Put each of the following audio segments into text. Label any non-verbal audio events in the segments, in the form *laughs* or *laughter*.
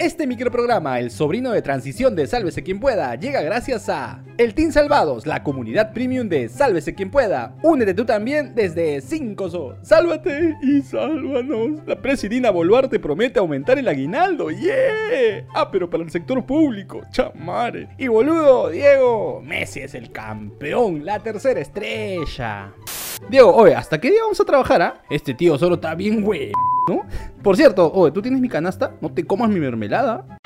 Este microprograma, El sobrino de transición de Sálvese quien pueda, llega gracias a El Team Salvados, la comunidad premium de Sálvese quien pueda. Únete tú también desde 5 so. Sálvate y sálvanos. La presidina Boluarte promete aumentar el aguinaldo. ¡Yeah! Ah, pero para el sector público. Chamare. Y boludo, Diego, Messi es el campeón, la tercera estrella. Diego, oye, ¿hasta qué día vamos a trabajar, ah? Este tío solo está bien güey, ¿no? Por cierto, oye, ¿tú tienes mi canasta? No te comas mi mermelada.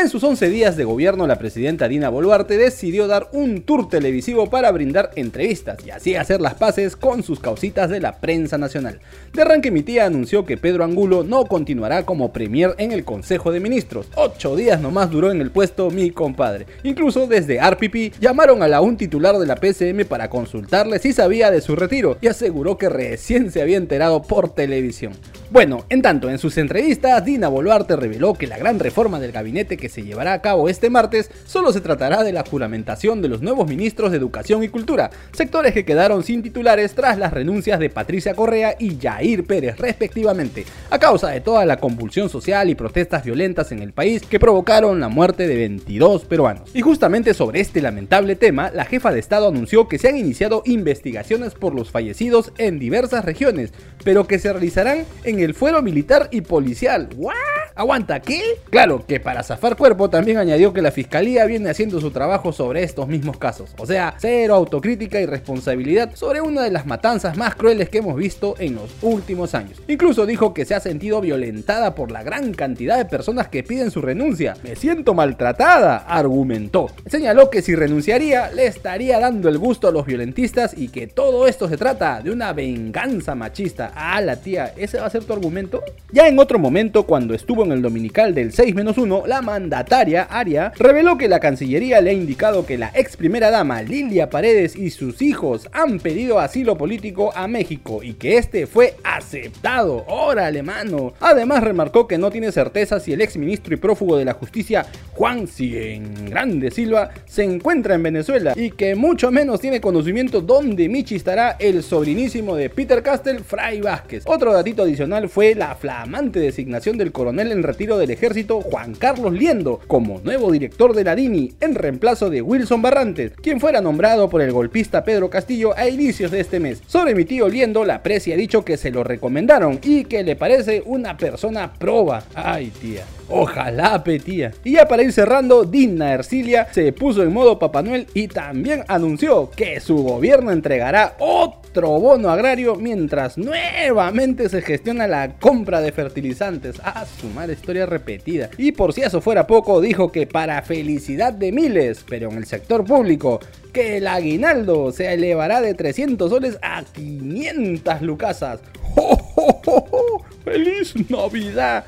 En sus 11 días de gobierno, la presidenta Dina Boluarte decidió dar un tour televisivo para brindar entrevistas y así hacer las paces con sus causitas de la prensa nacional. De arranque mi tía anunció que Pedro Angulo no continuará como premier en el Consejo de Ministros. Ocho días nomás duró en el puesto mi compadre. Incluso desde RPP llamaron a la un titular de la PCM para consultarle si sabía de su retiro y aseguró que recién se había enterado por televisión. Bueno, en tanto, en sus entrevistas, Dina Boluarte reveló que la gran reforma del gabinete que se llevará a cabo este martes solo se tratará de la juramentación de los nuevos ministros de Educación y Cultura, sectores que quedaron sin titulares tras las renuncias de Patricia Correa y Jair Pérez respectivamente, a causa de toda la convulsión social y protestas violentas en el país que provocaron la muerte de 22 peruanos. Y justamente sobre este lamentable tema, la jefa de Estado anunció que se han iniciado investigaciones por los fallecidos en diversas regiones, pero que se realizarán en el fuero militar y policial. ¿What? ¿Aguanta qué? Claro que para zafar cuerpo también añadió que la fiscalía viene haciendo su trabajo sobre estos mismos casos. O sea, cero autocrítica y responsabilidad sobre una de las matanzas más crueles que hemos visto en los últimos años. Incluso dijo que se ha sentido violentada por la gran cantidad de personas que piden su renuncia. Me siento maltratada, argumentó. Señaló que si renunciaría le estaría dando el gusto a los violentistas y que todo esto se trata de una venganza machista. Ah, la tía, ese va a ser argumento? Ya en otro momento, cuando estuvo en el dominical del 6-1, la mandataria Aria reveló que la Cancillería le ha indicado que la ex primera dama Lilia Paredes y sus hijos han pedido asilo político a México y que este fue aceptado. ¡Órale, mano! Además, remarcó que no tiene certeza si el ex ministro y prófugo de la justicia Juan Cien Grande Silva se encuentra en Venezuela y que mucho menos tiene conocimiento dónde Michi estará el sobrinísimo de Peter Castell, Fray Vázquez. Otro datito adicional fue la flamante designación del coronel en retiro del ejército Juan Carlos Liendo como nuevo director de la DINI en reemplazo de Wilson Barrantes, quien fuera nombrado por el golpista Pedro Castillo a inicios de este mes. Sobre mi tío Liendo, la presi ha dicho que se lo recomendaron y que le parece una persona proba. Ay tía. Ojalá, petía. Y ya para ir cerrando, Dina Ercilia se puso en modo Papá Noel y también anunció que su gobierno entregará otro bono agrario mientras nuevamente se gestiona la compra de fertilizantes. Ah, su madre historia repetida. Y por si eso fuera poco, dijo que para felicidad de miles, pero en el sector público, que el aguinaldo se elevará de 300 soles a 500 lucasas. *laughs* ¡Oh, feliz Navidad!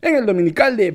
En el dominical de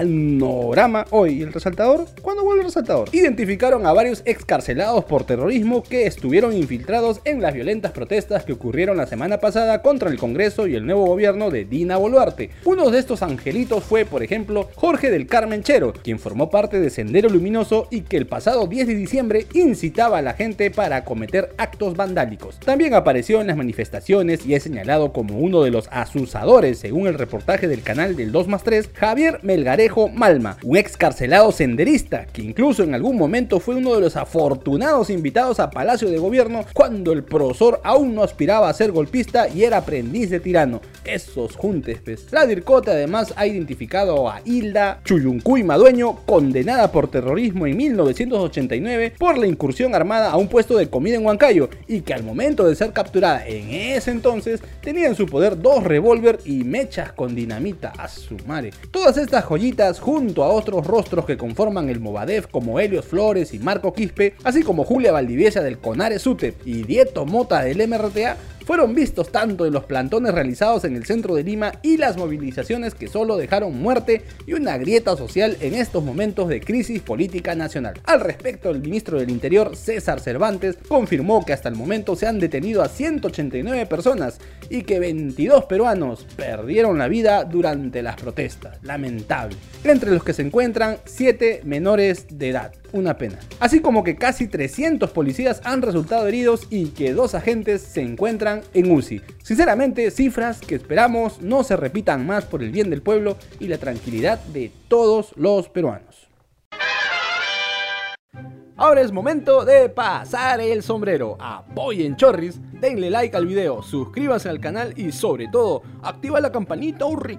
Panorama, hoy el resaltador, ¿cuándo vuelve el resaltador? Identificaron a varios excarcelados por terrorismo que estuvieron infiltrados en las violentas protestas que ocurrieron la semana pasada contra el Congreso y el nuevo gobierno de Dina Boluarte. Uno de estos angelitos fue, por ejemplo, Jorge del Carmen Chero, quien formó parte de Sendero Luminoso y que el pasado 10 de diciembre incitaba a la gente para cometer actos vandálicos. También apareció en las manifestaciones y es señalado como uno de los asusadores, según el reportaje del canal del 2 más 3, Javier Melgarejo Malma, un excarcelado senderista que incluso en algún momento fue uno de los afortunados invitados a Palacio de Gobierno cuando el profesor aún no aspiraba a ser golpista y era aprendiz de tirano. Esos juntes, pues. La DIRCOTE además ha identificado a Hilda Chuyuncuy Madueño, condenada por terrorismo en 1989 por la incursión armada a un puesto de comida en Huancayo y que al momento de ser capturada en ese entonces tenía en su poder dos revólver y mechas con dinamita a su madre. Todas estas joyitas, junto a otros rostros que conforman el Movadef como Helios Flores y Marco Quispe, así como Julia Valdiviesia del Conare Sutep y Dieto Mota del MRTA, fueron vistos tanto en los plantones realizados en el centro de Lima y las movilizaciones que solo dejaron muerte y una grieta social en estos momentos de crisis política nacional. Al respecto, el ministro del Interior, César Cervantes, confirmó que hasta el momento se han detenido a 189 personas y que 22 peruanos perdieron la vida durante las protestas. Lamentable. Entre los que se encuentran 7 menores de edad. Una pena. Así como que casi 300 policías han resultado heridos y que dos agentes se encuentran en UCI. Sinceramente, cifras que esperamos no se repitan más por el bien del pueblo y la tranquilidad de todos los peruanos. Ahora es momento de pasar el sombrero. Apoyen Chorris, denle like al video, suscríbanse al canal y sobre todo, activa la campanita urri.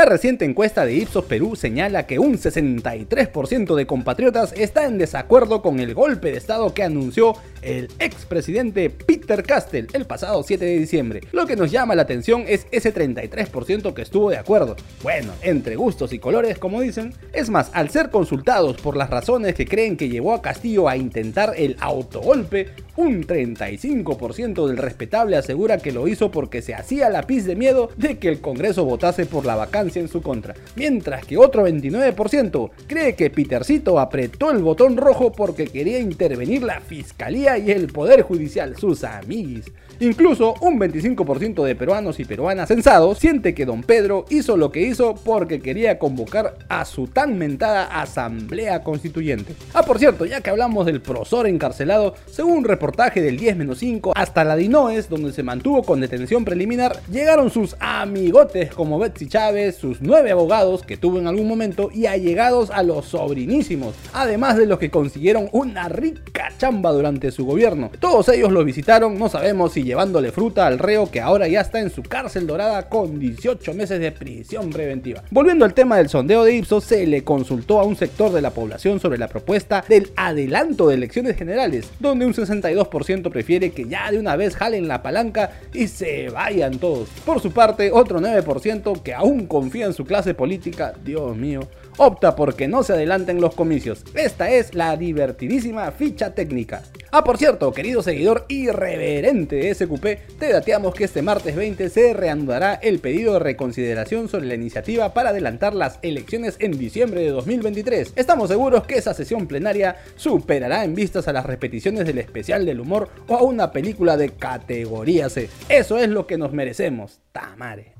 La reciente encuesta de Ipsos Perú señala que un 63% de compatriotas está en desacuerdo con el golpe de Estado que anunció el expresidente Peter Castell el pasado 7 de diciembre. Lo que nos llama la atención es ese 33% que estuvo de acuerdo. Bueno, entre gustos y colores, como dicen. Es más, al ser consultados por las razones que creen que llevó a Castillo a intentar el autogolpe, un 35% del respetable asegura que lo hizo porque se hacía la pis de miedo de que el Congreso votase por la vacancia en su contra. Mientras que otro 29% cree que Petercito apretó el botón rojo porque quería intervenir la fiscalía y el poder judicial, sus amiguis. Incluso un 25% de peruanos y peruanas censados siente que don Pedro hizo lo que hizo porque quería convocar a su tan mentada asamblea constituyente. Ah, por cierto, ya que hablamos del prosor encarcelado, según un reportaje del 10-5 hasta la Dinoes, donde se mantuvo con detención preliminar, llegaron sus amigotes como Betsy Chávez, sus nueve abogados que tuvo en algún momento y allegados a los sobrinísimos, además de los que consiguieron una rica chamba durante su gobierno. Todos ellos lo visitaron, no sabemos si llevándole fruta al reo que ahora ya está en su cárcel dorada con 18 meses de prisión preventiva. Volviendo al tema del sondeo de Ipsos, se le consultó a un sector de la población sobre la propuesta del adelanto de elecciones generales, donde un 62% prefiere que ya de una vez jalen la palanca y se vayan todos. Por su parte, otro 9% que aún confía en su clase política, Dios mío, opta porque no se adelanten los comicios. Esta es la divertidísima ficha técnica. Ah, por cierto, querido seguidor irreverente de SQP, te dateamos que este martes 20 se reanudará el pedido de reconsideración sobre la iniciativa para adelantar las elecciones en diciembre de 2023. Estamos seguros que esa sesión plenaria superará en vistas a las repeticiones del especial del humor o a una película de categoría C. Eso es lo que nos merecemos. Tamare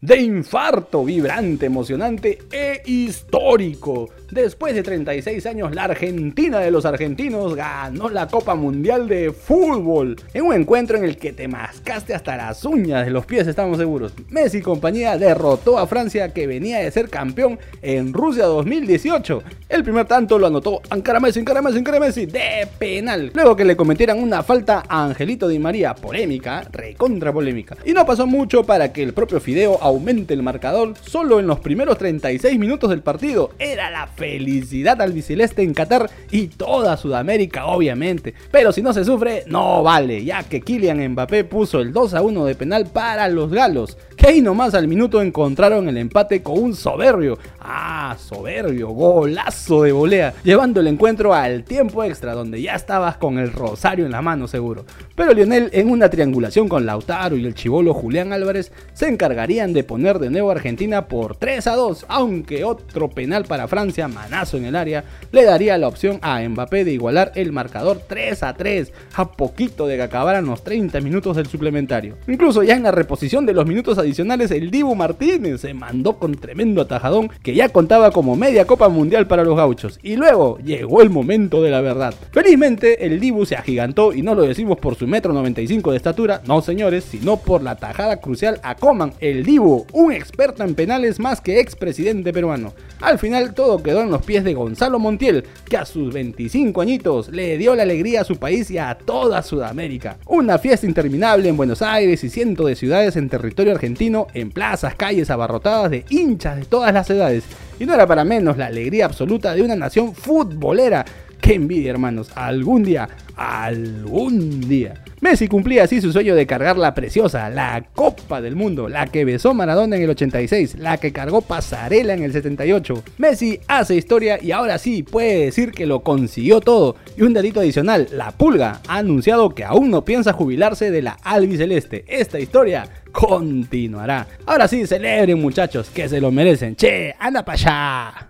de infarto vibrante, emocionante e histórico. Después de 36 años, la Argentina de los argentinos ganó la Copa Mundial de Fútbol. En un encuentro en el que te mascaste hasta las uñas de los pies, estamos seguros. Messi y compañía derrotó a Francia que venía de ser campeón en Rusia 2018. El primer tanto lo anotó Ankara Messi, Ankara Messi, Ankara Messi de penal. Luego que le cometieran una falta a Angelito Di María, polémica, recontra polémica. Y no pasó mucho para que el propio Fideo aumente el marcador solo en los primeros 36 minutos del partido. Era la felicidad al biceleste en Qatar y toda Sudamérica, obviamente. Pero si no se sufre, no vale, ya que Kylian Mbappé puso el 2 a 1 de penal para los galos, que ahí nomás al minuto encontraron el empate con un soberbio, ah, soberbio, golazo de volea, llevando el encuentro al tiempo extra, donde ya estabas con el rosario en la mano seguro. Pero Lionel, en una triangulación con Lautaro y el chivolo Julián Álvarez, se encargarían de poner de nuevo a Argentina por 3 a 2, aunque otro penal para Francia manazo en el área, le daría la opción a Mbappé de igualar el marcador 3 a 3, a poquito de que acabaran los 30 minutos del suplementario. Incluso ya en la reposición de los minutos adicionales, el Dibu Martínez se mandó con tremendo atajadón que ya contaba como media Copa Mundial para los gauchos. Y luego llegó el momento de la verdad. Felizmente, el Dibu se agigantó y no lo decimos por su metro 95 de estatura, no señores, sino por la tajada crucial a Coman, el Dibu, un experto en penales más que expresidente peruano. Al final todo quedó en los pies de Gonzalo Montiel, que a sus 25 añitos le dio la alegría a su país y a toda Sudamérica. Una fiesta interminable en Buenos Aires y cientos de ciudades en territorio argentino, en plazas, calles abarrotadas de hinchas de todas las edades. Y no era para menos la alegría absoluta de una nación futbolera. Qué envidia, hermanos. Algún día, algún día. Messi cumplía así su sueño de cargar la preciosa, la Copa del Mundo, la que besó Maradona en el 86, la que cargó Pasarela en el 78. Messi hace historia y ahora sí puede decir que lo consiguió todo. Y un delito adicional, la Pulga ha anunciado que aún no piensa jubilarse de la albiceleste. Esta historia continuará. Ahora sí, celebren muchachos, que se lo merecen. Che, anda para allá.